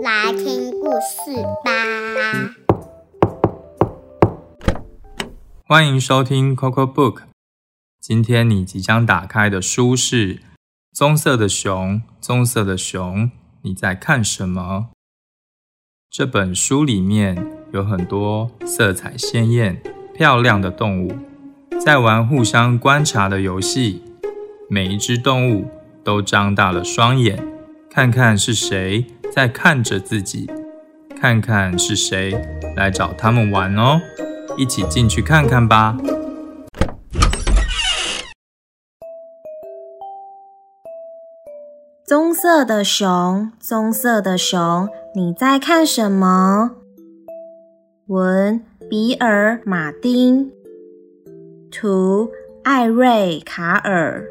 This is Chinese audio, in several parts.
来听故事吧。欢迎收听 Coco Book，今天你即将打开的书是《棕色的熊，棕色的熊》，你在看什么？这本书里面有很多色彩鲜艳、漂亮的动物，在玩互相观察的游戏。每一只动物都张大了双眼，看看是谁在看着自己，看看是谁来找他们玩哦。一起进去看看吧。棕色的熊，棕色的熊，你在看什么？文比尔·马丁，图艾瑞·卡尔。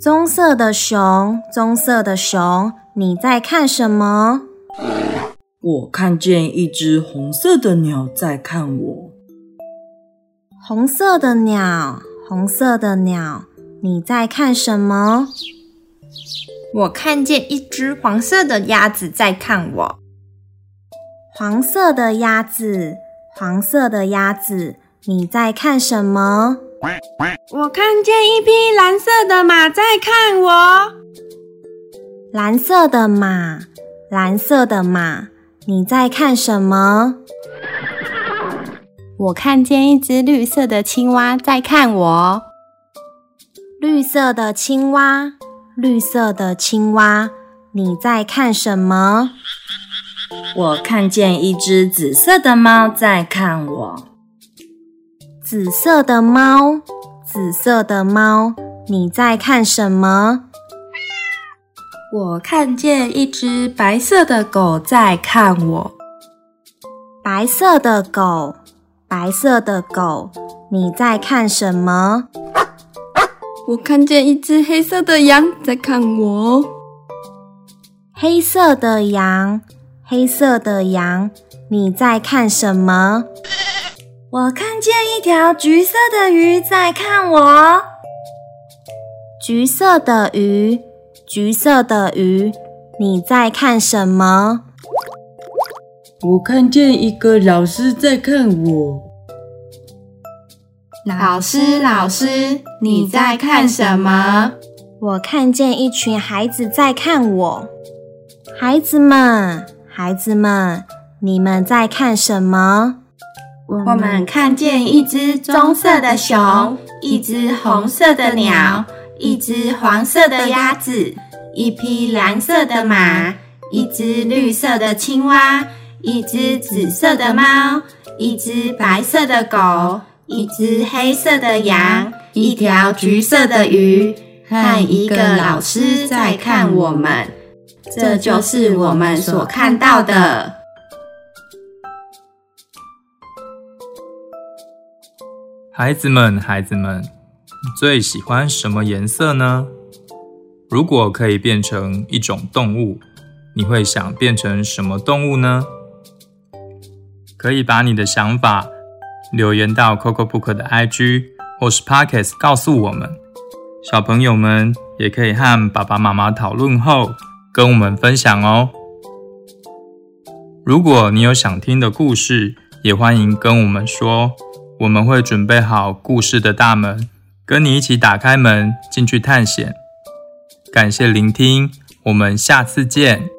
棕色的熊，棕色的熊，你在看什么？我看见一只红色的鸟在看我。红色的鸟，红色的鸟，你在看什么？我看见一只黄色的鸭子在看我。黄色的鸭子，黄色的鸭子，你在看什么？我看见一匹蓝色的马在看我。蓝色的马，蓝色的马。你在看什么？我看见一只绿色的青蛙在看我。绿色的青蛙，绿色的青蛙，你在看什么？我看见一只紫色的猫在看我。紫色的猫，紫色的猫，你在看什么？我看见一只白色的狗在看我。白色的狗，白色的狗，你在看什么？我看见一只黑色的羊在看我。黑色的羊，黑色的羊，你在看什么？我看见一条橘色的鱼在看我。橘色的鱼。橘色的鱼，你在看什么？我看见一个老师在看我。老师，老师，你在看什么？我看见一群孩子在看我。孩子们，孩子们，你们在看什么？我们看见一只棕色的熊，一只红色的鸟。一只黄色的鸭子，一匹蓝色的马，一只绿色的青蛙，一只紫色的猫，一只白色的狗，一只黑色的羊，一条橘色的鱼，和一个老师在看我们。这就是我们所看到的。孩子们，孩子们。最喜欢什么颜色呢？如果可以变成一种动物，你会想变成什么动物呢？可以把你的想法留言到 Coco Book 的 IG 或是 Pockets 告诉我们。小朋友们也可以和爸爸妈妈讨论后跟我们分享哦。如果你有想听的故事，也欢迎跟我们说，我们会准备好故事的大门。跟你一起打开门进去探险，感谢聆听，我们下次见。